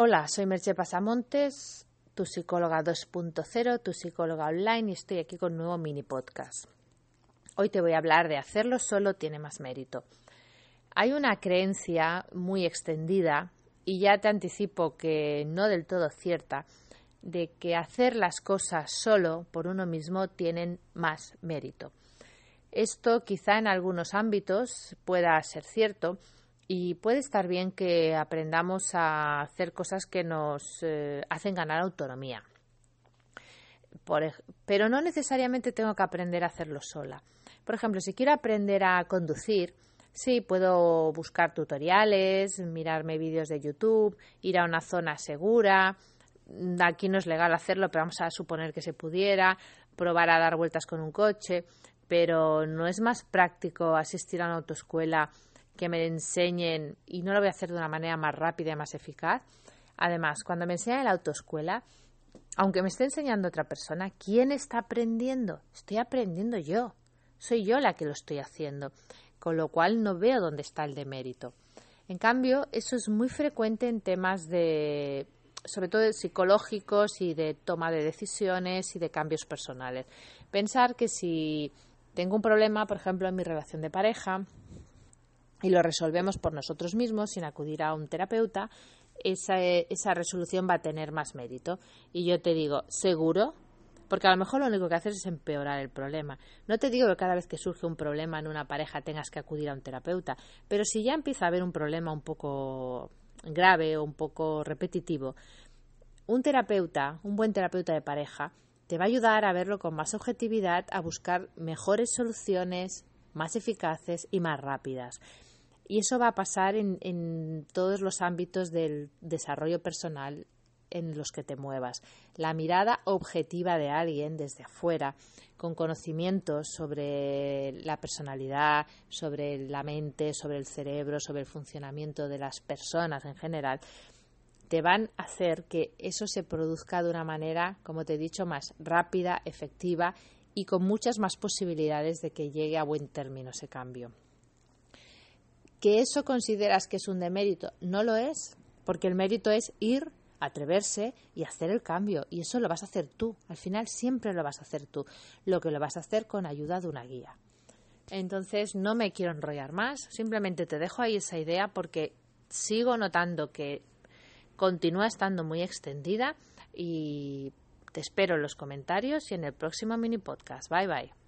Hola, soy Merche Pasamontes, tu psicóloga 2.0, tu psicóloga online y estoy aquí con un nuevo mini podcast. Hoy te voy a hablar de hacerlo solo tiene más mérito. Hay una creencia muy extendida y ya te anticipo que no del todo cierta de que hacer las cosas solo por uno mismo tienen más mérito. Esto quizá en algunos ámbitos pueda ser cierto, y puede estar bien que aprendamos a hacer cosas que nos eh, hacen ganar autonomía. pero no necesariamente tengo que aprender a hacerlo sola. Por ejemplo, si quiero aprender a conducir, sí, puedo buscar tutoriales, mirarme vídeos de YouTube, ir a una zona segura. Aquí no es legal hacerlo, pero vamos a suponer que se pudiera, probar a dar vueltas con un coche, pero no es más práctico asistir a una autoescuela que me enseñen, y no lo voy a hacer de una manera más rápida y más eficaz. Además, cuando me enseñan en la autoescuela, aunque me esté enseñando otra persona, ¿quién está aprendiendo? Estoy aprendiendo yo. Soy yo la que lo estoy haciendo. Con lo cual no veo dónde está el demérito. En cambio, eso es muy frecuente en temas de, sobre todo psicológicos y de toma de decisiones y de cambios personales. Pensar que si tengo un problema, por ejemplo, en mi relación de pareja, y lo resolvemos por nosotros mismos sin acudir a un terapeuta, esa, resolución va a tener más mérito. Y yo te digo, ¿seguro? Porque a lo mejor lo único que haces es empeorar el problema. No te digo que cada vez que surge un problema en una pareja tengas que acudir a un terapeuta, pero si ya empieza a haber un problema un poco grave o un poco repetitivo, un terapeuta, un buen terapeuta de pareja, te va a ayudar a verlo con más objetividad, a buscar mejores soluciones, más eficaces y más rápidas. Y eso va a pasar en, todos los ámbitos del desarrollo personal en los que te muevas. La mirada objetiva de alguien desde afuera, con conocimientos sobre la personalidad, sobre la mente, sobre el cerebro, sobre el funcionamiento de las personas en general, te van a hacer que eso se produzca de una manera, como te he dicho, más rápida, efectiva y con muchas más posibilidades de que llegue a buen término ese cambio que eso consideras que es un demérito, no lo es, porque el mérito es ir, atreverse y hacer el cambio, y eso lo vas a hacer tú, al final siempre lo vas a hacer tú, lo que lo vas a hacer con ayuda de una guía. Entonces no me quiero enrollar más, simplemente te dejo ahí esa idea porque sigo notando que continúa estando muy extendida y te espero en los comentarios y en el próximo mini podcast. Bye bye.